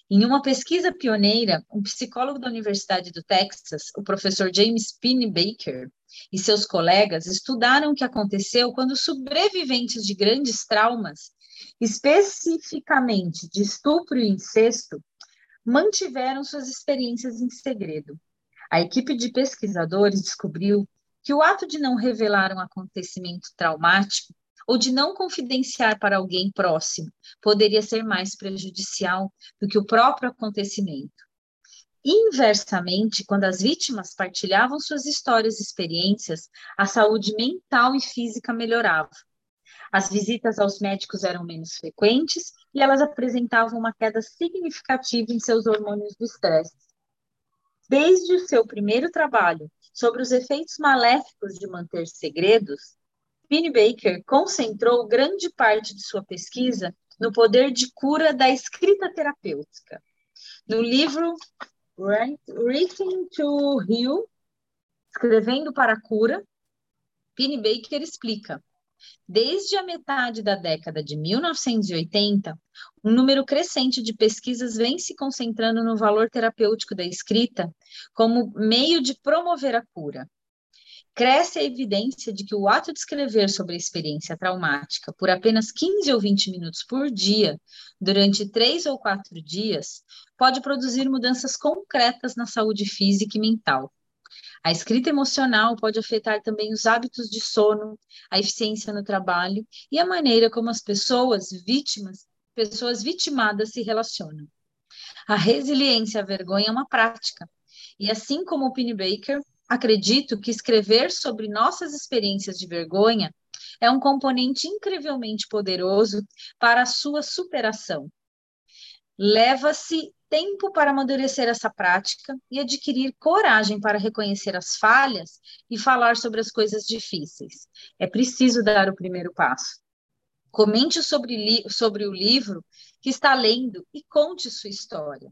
Speaker 2: em uma pesquisa pioneira, um psicólogo da Universidade do Texas, o professor James Pini Baker, e seus colegas estudaram o que aconteceu quando sobreviventes de grandes traumas, especificamente de estupro e incesto, mantiveram suas experiências em segredo. A equipe de pesquisadores descobriu que o ato de não revelar um acontecimento traumático ou de não confidenciar para alguém próximo poderia ser mais prejudicial do que o próprio acontecimento. Inversamente, quando as vítimas partilhavam suas histórias e experiências, a saúde mental e física melhorava. As visitas aos médicos eram menos frequentes e elas apresentavam uma queda significativa em seus hormônios do estresse. Desde o seu primeiro trabalho sobre os efeitos maléficos de manter segredos, Penny Baker concentrou grande parte de sua pesquisa no poder de cura da escrita terapêutica. No livro Writing to Heal, Escrevendo para a Cura, Penny Baker explica. Desde a metade da década de 1980, um número crescente de pesquisas vem se concentrando no valor terapêutico da escrita como meio de promover a cura cresce a evidência de que o ato de escrever sobre a experiência traumática por apenas 15 ou 20 minutos por dia, durante três ou quatro dias, pode produzir mudanças concretas na saúde física e mental. A escrita emocional pode afetar também os hábitos de sono, a eficiência no trabalho e a maneira como as pessoas vítimas, pessoas vitimadas se relacionam. A resiliência à vergonha é uma prática. E assim como o Penny Baker, Acredito que escrever sobre nossas experiências de vergonha é um componente incrivelmente poderoso para a sua superação. Leva-se tempo para amadurecer essa prática e adquirir coragem para reconhecer as falhas e falar sobre as coisas difíceis. É preciso dar o primeiro passo. Comente sobre, sobre o livro que está lendo e conte sua história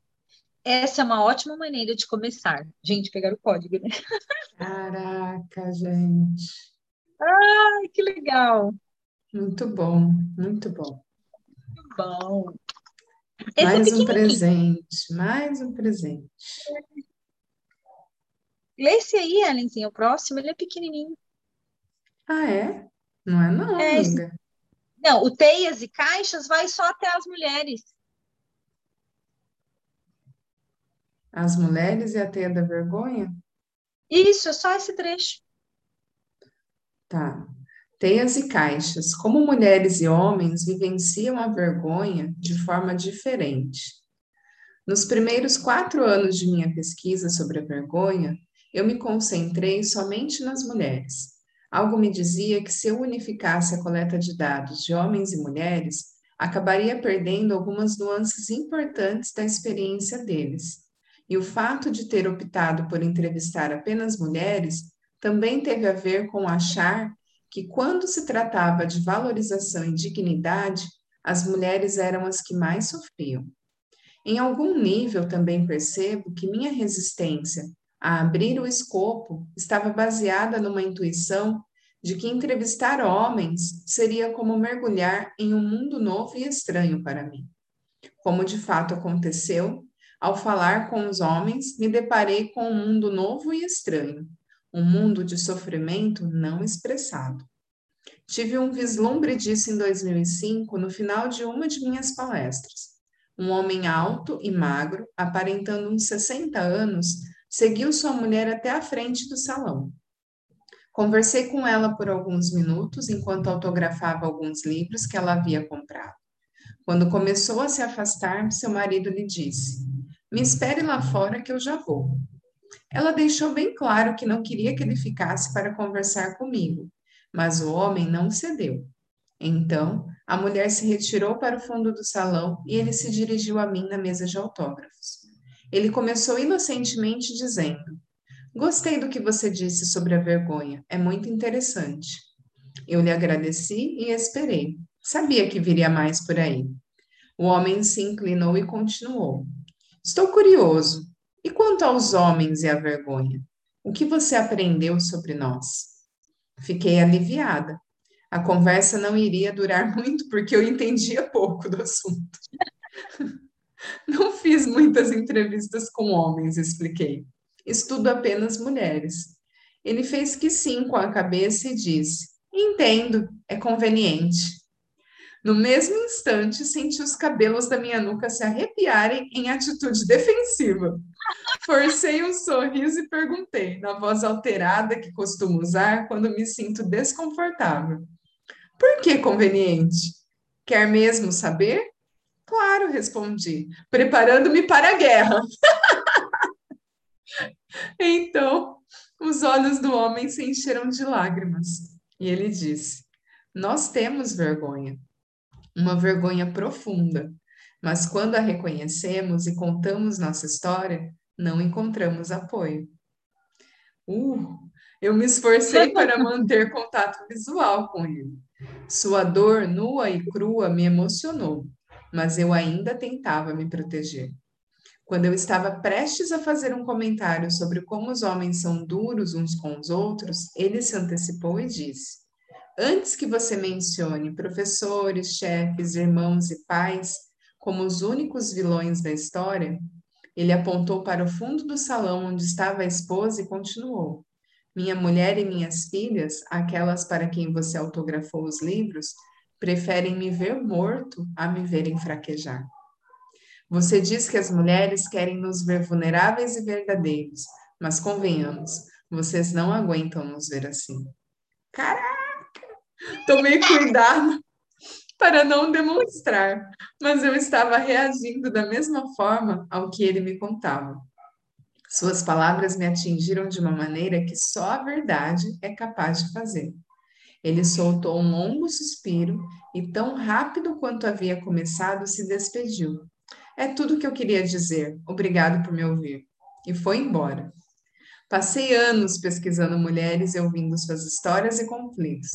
Speaker 2: essa é uma ótima maneira de começar. Gente, pegar o código, né?
Speaker 1: Caraca, gente.
Speaker 2: Ai, que legal.
Speaker 1: Muito bom, muito bom.
Speaker 2: Muito bom.
Speaker 1: Esse mais um presente, mais um presente.
Speaker 2: Lê esse aí, Ellenzinho, o próximo, ele é pequenininho.
Speaker 1: Ah, é? Não é não,
Speaker 2: É,
Speaker 1: amiga.
Speaker 2: Não, o Teias e Caixas vai só até as mulheres.
Speaker 1: As mulheres e a teia da vergonha?
Speaker 2: Isso, é só esse trecho.
Speaker 1: Tá. Teias e caixas. Como mulheres e homens vivenciam a vergonha de forma diferente. Nos primeiros quatro anos de minha pesquisa sobre a vergonha, eu me concentrei somente nas mulheres. Algo me dizia que se eu unificasse a coleta de dados de homens e mulheres, acabaria perdendo algumas nuances importantes da experiência deles. E o fato de ter optado por entrevistar apenas mulheres também teve a ver com achar que, quando se tratava de valorização e dignidade, as mulheres eram as que mais sofriam. Em algum nível, também percebo que minha resistência a abrir o escopo estava baseada numa intuição de que entrevistar homens seria como mergulhar em um mundo novo e estranho para mim. Como de fato aconteceu, ao falar com os homens, me deparei com um mundo novo e estranho, um mundo de sofrimento não expressado. Tive um vislumbre disso em 2005, no final de uma de minhas palestras. Um homem alto e magro, aparentando uns 60 anos, seguiu sua mulher até a frente do salão. Conversei com ela por alguns minutos enquanto autografava alguns livros que ela havia comprado. Quando começou a se afastar, seu marido lhe disse: Me espere lá fora que eu já vou. Ela deixou bem claro que não queria que ele ficasse para conversar comigo, mas o homem não cedeu. Então, a mulher se retirou para o fundo do salão e ele se dirigiu a mim na mesa de autógrafos. Ele começou inocentemente dizendo: Gostei do que você disse sobre a vergonha, é muito interessante. Eu lhe agradeci e esperei. Sabia que viria mais por aí. O homem se inclinou e continuou: Estou curioso. E quanto aos homens e à vergonha? O que você aprendeu sobre nós? Fiquei aliviada. A conversa não iria durar (laughs) muito porque eu entendia pouco do assunto. (laughs) Não fiz muitas entrevistas com homens, expliquei. Estudo apenas mulheres. Ele fez que sim com a cabeça e disse: Entendo, é conveniente. No mesmo instante, senti os cabelos da minha nuca se arrepiarem em atitude defensiva. Forcei um sorriso e perguntei, na voz alterada que costumo usar quando me sinto desconfortável: Por que conveniente? Quer mesmo saber? Claro, respondi, preparando-me para a guerra. (laughs) então, os olhos do homem se encheram de lágrimas e ele disse: Nós temos vergonha, uma vergonha profunda, mas quando a reconhecemos e contamos nossa história, não encontramos apoio. Uh, eu me esforcei (laughs) para manter contato visual com ele. Sua dor nua e crua me emocionou mas eu ainda tentava me proteger. Quando eu estava prestes a fazer um comentário sobre como os homens são duros uns com os outros, ele se antecipou e disse: Antes que você mencione professores, chefes, irmãos e pais como os únicos vilões da história, ele apontou para o fundo do salão onde estava a esposa e continuou: Minha mulher e minhas filhas, aquelas para quem você autografou os livros, preferem me ver morto a me verem fraquejar. Você diz que as mulheres querem nos ver vulneráveis e verdadeiros, mas convenhamos, vocês não aguentam nos ver assim. Caraca! Tomei cuidado para não demonstrar, mas eu estava reagindo da mesma forma ao que ele me contava. Suas palavras me atingiram de uma maneira que só a verdade é capaz de fazer. Ele soltou um longo suspiro e, tão rápido quanto havia começado, se despediu. É tudo o que eu queria dizer. Obrigado por me ouvir. E foi embora. Passei anos pesquisando mulheres e ouvindo suas histórias e conflitos.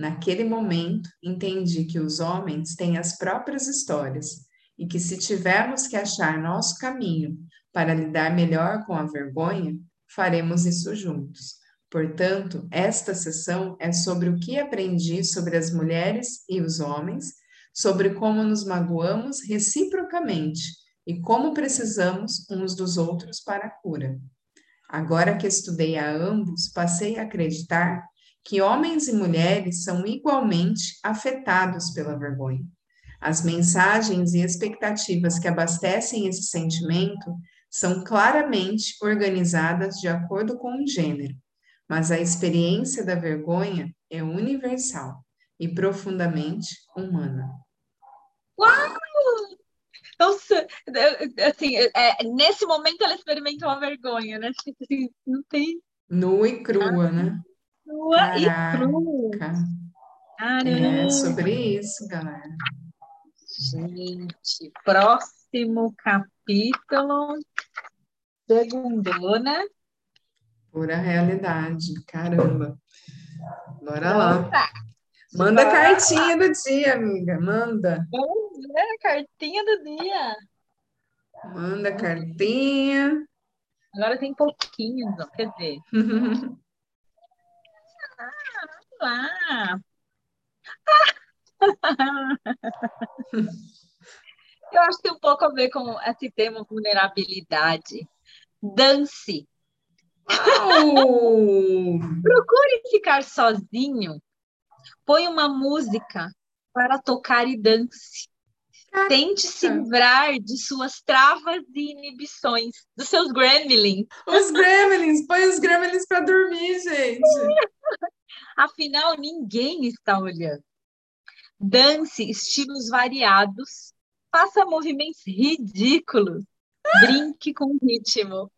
Speaker 1: Naquele momento, entendi que os homens têm as próprias histórias e que, se tivermos que achar nosso caminho para lidar melhor com a vergonha, faremos isso juntos. Portanto, esta sessão é sobre o que aprendi sobre as mulheres e os homens, sobre como nos magoamos reciprocamente e como precisamos uns dos outros para a cura. Agora que estudei a ambos, passei a acreditar que homens e mulheres são igualmente afetados pela vergonha. As mensagens e expectativas que abastecem esse sentimento são claramente organizadas de acordo com o gênero, mas a experiência da vergonha é universal e profundamente humana.
Speaker 2: Uau! Nossa, assim, é, nesse momento ela experimentou a vergonha, né? Tipo assim, não tem.
Speaker 1: Nua e crua, ah, né?
Speaker 2: Nua Caraca. e crua.
Speaker 1: Caramba. É sobre isso, galera.
Speaker 2: Gente, próximo capítulo. Segundona.
Speaker 1: Pura realidade. Caramba. Bora lá. Manda a cartinha do dia, amiga. Manda.
Speaker 2: Vamos ver a cartinha do dia.
Speaker 1: Manda a cartinha.
Speaker 2: Agora tem pouquinho, não, quer dizer. (laughs) ah, lá. (laughs) Eu acho que tem um pouco a ver com esse tema vulnerabilidade. Dance. (laughs) Procure ficar sozinho. Põe uma música para tocar e dance. Tente se livrar de suas travas e inibições, dos seus gremlins.
Speaker 1: Os gremlins, põe os gremlins para dormir, gente. (laughs)
Speaker 2: Afinal, ninguém está olhando. Dance estilos variados, faça movimentos ridículos, brinque com ritmo.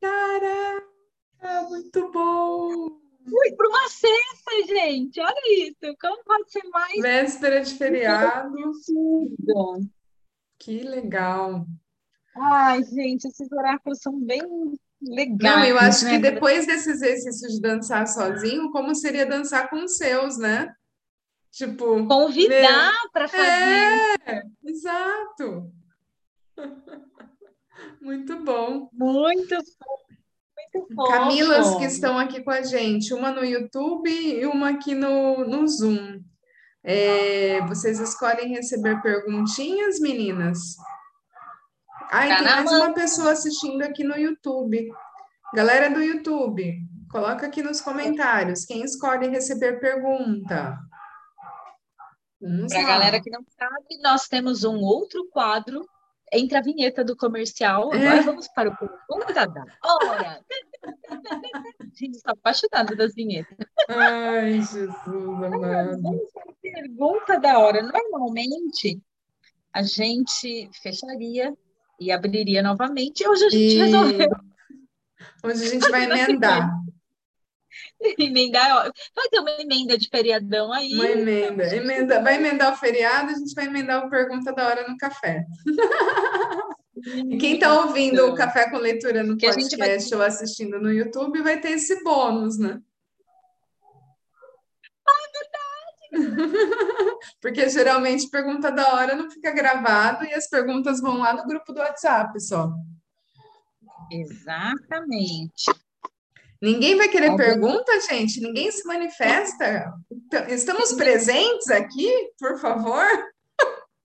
Speaker 1: Caraca, muito bom!
Speaker 2: Fui para uma sexta, gente. Olha isso. Como pode ser mais.
Speaker 1: Véspera de feriado. Que legal.
Speaker 2: Ai, gente, esses oráculos são bem legais.
Speaker 1: Não, eu acho né? que depois desse exercício de dançar sozinho, como seria dançar com os seus, né? Tipo.
Speaker 2: Convidar para fazer.
Speaker 1: É, exato. (laughs) Muito bom.
Speaker 2: Muito bom.
Speaker 1: Camilas que estão aqui com a gente, uma no YouTube e uma aqui no, no Zoom. É, vocês escolhem receber perguntinhas, meninas? Ah, tá tem mais mão. uma pessoa assistindo aqui no YouTube. Galera do YouTube, coloca aqui nos comentários quem escolhe receber pergunta.
Speaker 2: Para a galera que não sabe, nós temos um outro quadro entre a vinheta do comercial. Agora é. vamos para o pergunta da hora. (laughs) Gente, estou apaixonada das vinhetas.
Speaker 1: Ai, Jesus amado. Vamos para a
Speaker 2: pergunta da hora. Normalmente, a gente fecharia e abriria novamente. Hoje a gente e... resolveu.
Speaker 1: Hoje a gente vai emendar.
Speaker 2: Emendar, vai ter uma emenda de feriadão aí.
Speaker 1: Uma emenda, emenda, vai emendar o feriado, a gente vai emendar o pergunta da hora no café. E quem está ouvindo o Café com Leitura no podcast vai... ou assistindo no YouTube vai ter esse bônus, né? (laughs) Porque geralmente pergunta da hora não fica gravado e as perguntas vão lá no grupo do WhatsApp só.
Speaker 2: Exatamente.
Speaker 1: Ninguém vai querer pergunta, gente? Ninguém se manifesta? Então, estamos presentes aqui, por favor?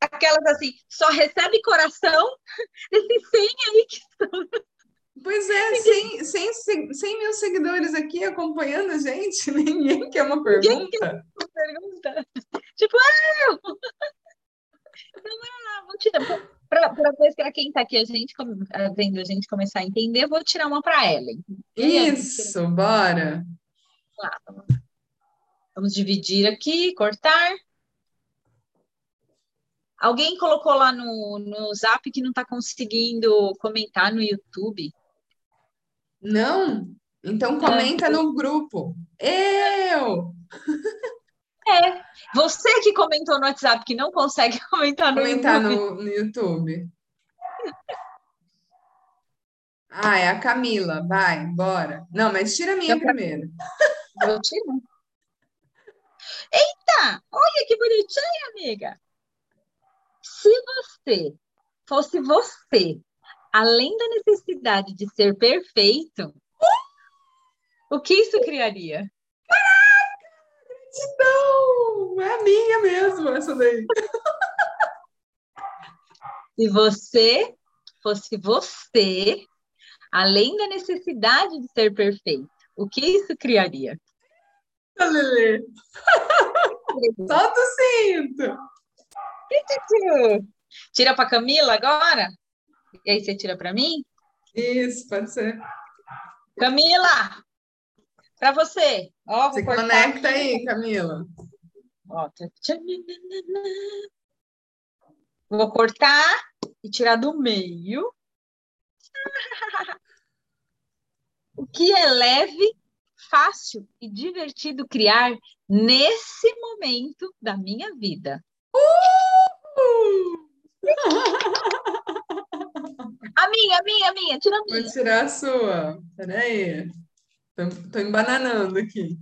Speaker 2: Aquelas assim, só recebe coração (laughs) desses 100 aí que estão.
Speaker 1: Pois é, 100, 100, 100 mil seguidores aqui acompanhando a gente, (laughs) ninguém quer uma pergunta. Ninguém quer uma pergunta.
Speaker 2: Tipo, ah, eu! Então, ah, vou te dar. Para quem está aqui a gente vendo a gente começar a entender, vou tirar uma para Ellen.
Speaker 1: Isso, bora.
Speaker 2: Lá, vamos dividir aqui, cortar. Alguém colocou lá no, no Zap que não está conseguindo comentar no YouTube?
Speaker 1: Não? Então comenta no grupo. Eu!
Speaker 2: É. Você que comentou no WhatsApp que não consegue (laughs) comentar no
Speaker 1: comentar
Speaker 2: YouTube.
Speaker 1: No, no YouTube. Ah, é a Camila. Vai, bora. Não, mas tira a minha Eu primeiro.
Speaker 2: Vou tirar. Eita! Olha que bonitinha, amiga. Se você fosse você, além da necessidade de ser perfeito, (laughs) o que isso criaria?
Speaker 1: Não, é a minha mesmo, essa daí.
Speaker 2: Se você fosse você, além da necessidade de ser perfeito, o que isso criaria?
Speaker 1: Lelê. (laughs) Solta o cinto.
Speaker 2: Tira para Camila agora? E aí você tira para mim?
Speaker 1: Isso, pode ser.
Speaker 2: Camila, para você.
Speaker 1: Ó, você conecta aí, Camila.
Speaker 2: Ó, Vou cortar e tirar do meio. (laughs) O que é leve, fácil e divertido criar nesse momento da minha vida? Uh! Minha, minha, minha, tira a minha.
Speaker 1: Vou tirar a sua. Peraí. Tô, tô embananando aqui.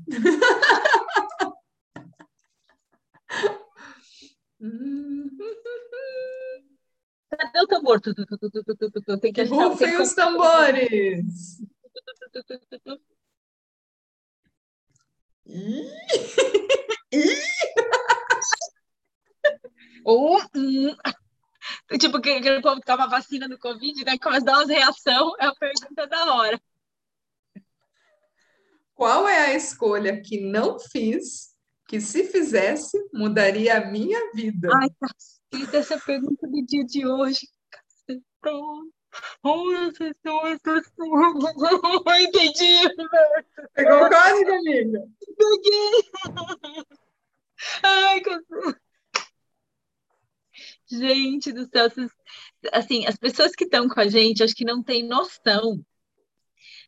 Speaker 2: Cadê o tambor?
Speaker 1: Tem que Rufem os tambores!
Speaker 2: Ou, (laughs) hum. Tipo, aquele povo que toma vacina do Covid, né? Começa a dar umas reações, é a pergunta da hora.
Speaker 1: Qual é a escolha que não fiz, que se fizesse, mudaria a minha vida?
Speaker 2: Ai, caceta, essa pergunta do dia de hoje. Cacetão. Entendi.
Speaker 1: Pegou o código, amiga?
Speaker 2: Peguei. Ai, caceta. Gente do céu, assim, as pessoas que estão com a gente, acho que não têm noção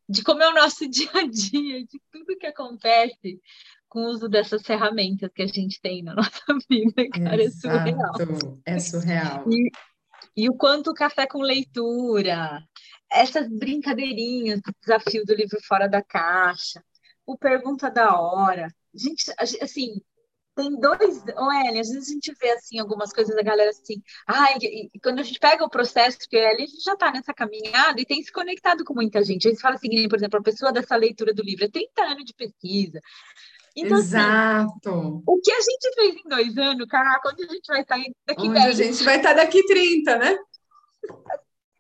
Speaker 2: de como é o nosso (laughs) dia a dia, de tudo que acontece com o uso dessas ferramentas que a gente tem na nossa (laughs) vida, cara,
Speaker 1: Exato. é surreal. É surreal.
Speaker 2: E, e o quanto o café com leitura, essas brincadeirinhas do desafio do livro fora da caixa, o pergunta da hora. Gente, assim, tem dois, Oeli, às vezes a gente vê assim algumas coisas da galera assim, ai, e, e quando a gente pega o processo, ali a gente já está nessa caminhada e tem se conectado com muita gente. A gente fala assim, por exemplo, a pessoa dessa leitura do livro é 30 anos de pesquisa.
Speaker 1: Então, assim, Exato. Assim,
Speaker 2: o que a gente fez em dois anos, caraca, onde a gente vai estar daqui
Speaker 1: onde 10? a gente vai estar daqui 30, né? (laughs)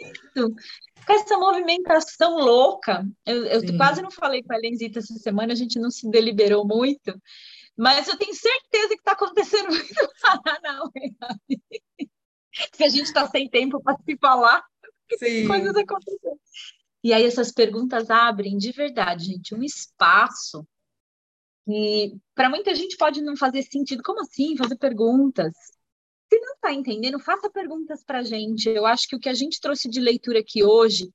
Speaker 2: Isso com essa movimentação louca. Eu, eu quase não falei com a Elenzita essa semana, a gente não se deliberou muito, mas eu tenho certeza que está acontecendo (laughs) muito lá na Se a gente está sem tempo para se falar, Sim. coisas acontecendo. E aí essas perguntas abrem de verdade, gente, um espaço e para muita gente pode não fazer sentido. Como assim fazer perguntas? Está entendendo, faça perguntas para a gente. Eu acho que o que a gente trouxe de leitura aqui hoje,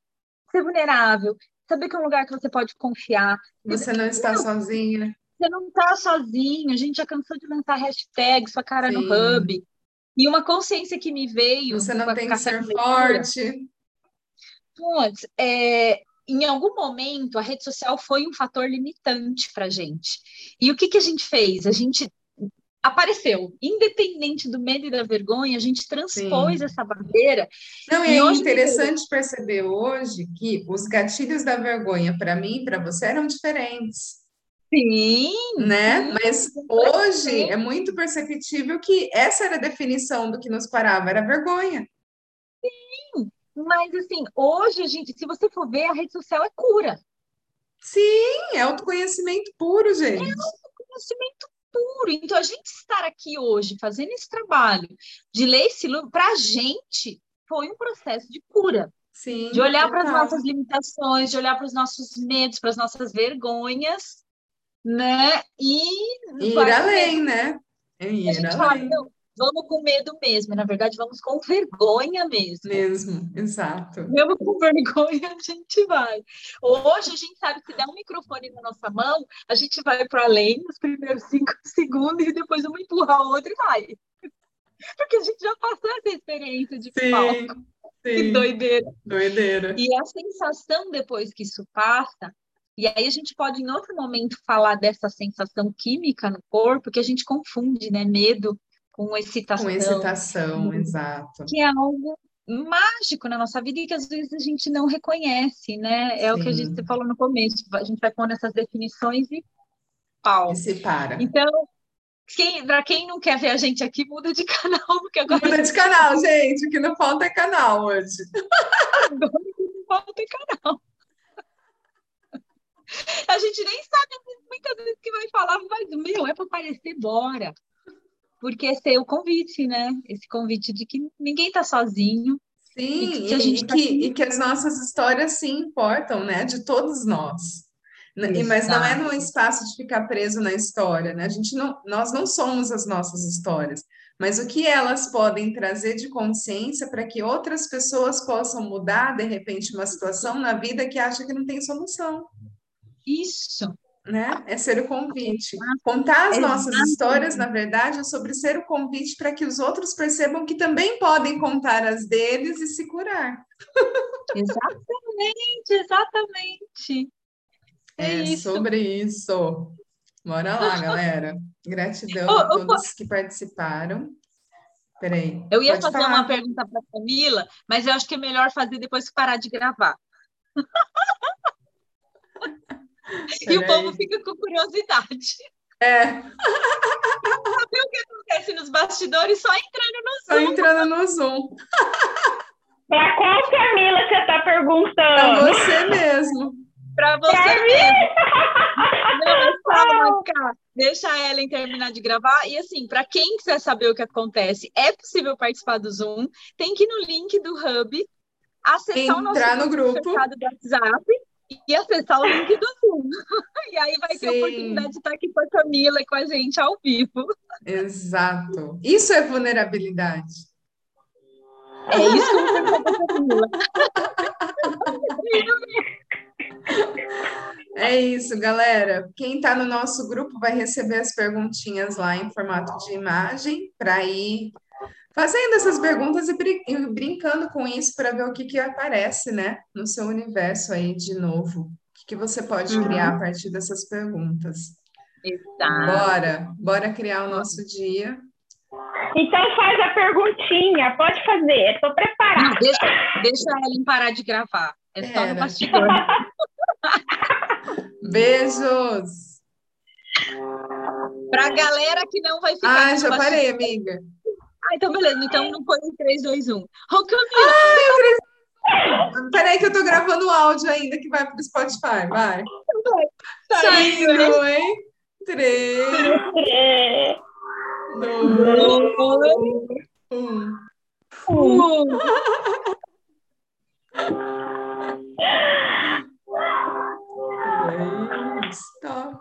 Speaker 2: ser vulnerável, saber que é um lugar que você pode confiar.
Speaker 1: Você não está não, sozinha.
Speaker 2: Você não está sozinho. A gente já cansou de lançar hashtag, sua cara Sim. no hub. E uma consciência que me veio.
Speaker 1: Você não tem que ser forte.
Speaker 2: Putz, é, em algum momento a rede social foi um fator limitante para gente. E o que, que a gente fez? A gente apareceu. Independente do medo e da vergonha, a gente transpôs Sim. essa barreira.
Speaker 1: Não, e é interessante perceber hoje que os gatilhos da vergonha, para mim e para você, eram diferentes.
Speaker 2: Sim.
Speaker 1: Né? Sim, Mas hoje é muito perceptível que essa era a definição do que nos parava, era vergonha.
Speaker 2: Sim. Mas assim, hoje a gente, se você for ver, a rede social é cura.
Speaker 1: Sim, é autoconhecimento puro, gente. É
Speaker 2: autoconhecimento puro. Então, a gente estar aqui hoje fazendo esse trabalho de ler esse livro, para a gente foi um processo de cura.
Speaker 1: Sim,
Speaker 2: de olhar para as nossas limitações, de olhar para os nossos medos, para as nossas vergonhas, né?
Speaker 1: E ir além, né? Ir
Speaker 2: a gente além. Fala, não, vamos com medo mesmo, na verdade, vamos com (laughs) vergonha mesmo.
Speaker 1: Mesmo, exato.
Speaker 2: Mesmo com vergonha, a gente vai. Hoje a gente sabe que se der um microfone na nossa mão, a gente vai para além nos primeiros cinco (laughs) segundos e depois vamos empurrar o outro e vai. (laughs) Porque a gente já passou essa experiência de sim, palco. Sim. Que doideira.
Speaker 1: Doideira.
Speaker 2: E a sensação depois que isso passa, e aí a gente pode em outro momento falar dessa sensação química no corpo, que a gente confunde, né? Medo com excitação.
Speaker 1: Com excitação, exato.
Speaker 2: Que é algo mágico na nossa vida e que às vezes a gente não reconhece, né? É Sim. o que a gente falou no começo. A gente vai pondo essas definições e pau.
Speaker 1: E se para.
Speaker 2: Então, Quem, para quem não quer ver a gente aqui, muda de (laughs) canal, porque agora.
Speaker 1: Muda de canal, gente. O que não falta é canal hoje.
Speaker 2: Agora não falta é canal. A gente nem sabe muitas vezes que vai falar, mas meu, é para aparecer, bora. Porque esse é o convite, né? Esse convite de que ninguém está sozinho.
Speaker 1: Sim, e que, e, tá que, e que as nossas histórias sim importam, né? De todos nós. Exato. Mas não é num espaço de ficar preso na história, né? A gente não, nós não somos as nossas histórias, mas o que elas podem trazer de consciência para que outras pessoas possam mudar, de repente, uma situação na vida que acha que não tem solução.
Speaker 2: Isso.
Speaker 1: Né? É ser o convite. Contar as nossas histórias, na verdade, é sobre ser o convite para que os outros percebam que também podem contar as deles e se curar.
Speaker 2: Exatamente, exatamente.
Speaker 1: É, é isso. sobre isso. Bora lá, (laughs) galera. Gratidão oh, a todos que participaram. Peraí.
Speaker 2: Eu ia fazer falar. uma pergunta para a Camila, mas eu acho que é melhor fazer depois que parar de gravar. (laughs) e o povo fica com curiosidade.
Speaker 1: É.
Speaker 2: Saber o que acontece nos bastidores só entrando no Zoom.
Speaker 1: Só entrando no Zoom.
Speaker 3: Para qual Camila você está perguntando?
Speaker 1: Para você mesmo.
Speaker 2: Para você pra mesmo. Não, calma. Deixa a Ellen terminar de gravar. E assim, para quem quiser saber o que acontece, é possível participar do Zoom. Tem que ir no link do Hub, acessar
Speaker 1: Entrar
Speaker 2: o nosso
Speaker 1: no grupo
Speaker 2: do WhatsApp e acessar o link do Zoom. (laughs) E aí vai Sim. ter a oportunidade de estar aqui com a Camila e com a gente ao vivo.
Speaker 1: Exato. Isso é vulnerabilidade.
Speaker 2: É isso que eu vou a Camila. (laughs)
Speaker 1: É isso, galera. Quem está no nosso grupo vai receber as perguntinhas lá em formato de imagem para ir fazendo essas perguntas e, brin e brincando com isso para ver o que, que aparece, né, no seu universo aí de novo. O que, que você pode uhum. criar a partir dessas perguntas.
Speaker 2: Exato.
Speaker 1: Bora, bora criar o nosso dia.
Speaker 3: Então faz a perguntinha, pode fazer, estou preparada. Não,
Speaker 2: deixa, deixa ela parar de gravar. É só Era. no bastidor. (laughs)
Speaker 1: Beijos!
Speaker 2: Para a galera que não vai ficar.
Speaker 1: Ah, já parei, amiga
Speaker 2: então beleza. Então não foi em 3, 2, 1. Hulk
Speaker 1: Ai, eu... Peraí que eu tô gravando o áudio ainda que vai pro Spotify, vai. Tá, tá Saindo, indo, né? hein? 3, 2, 1. 1. Stop.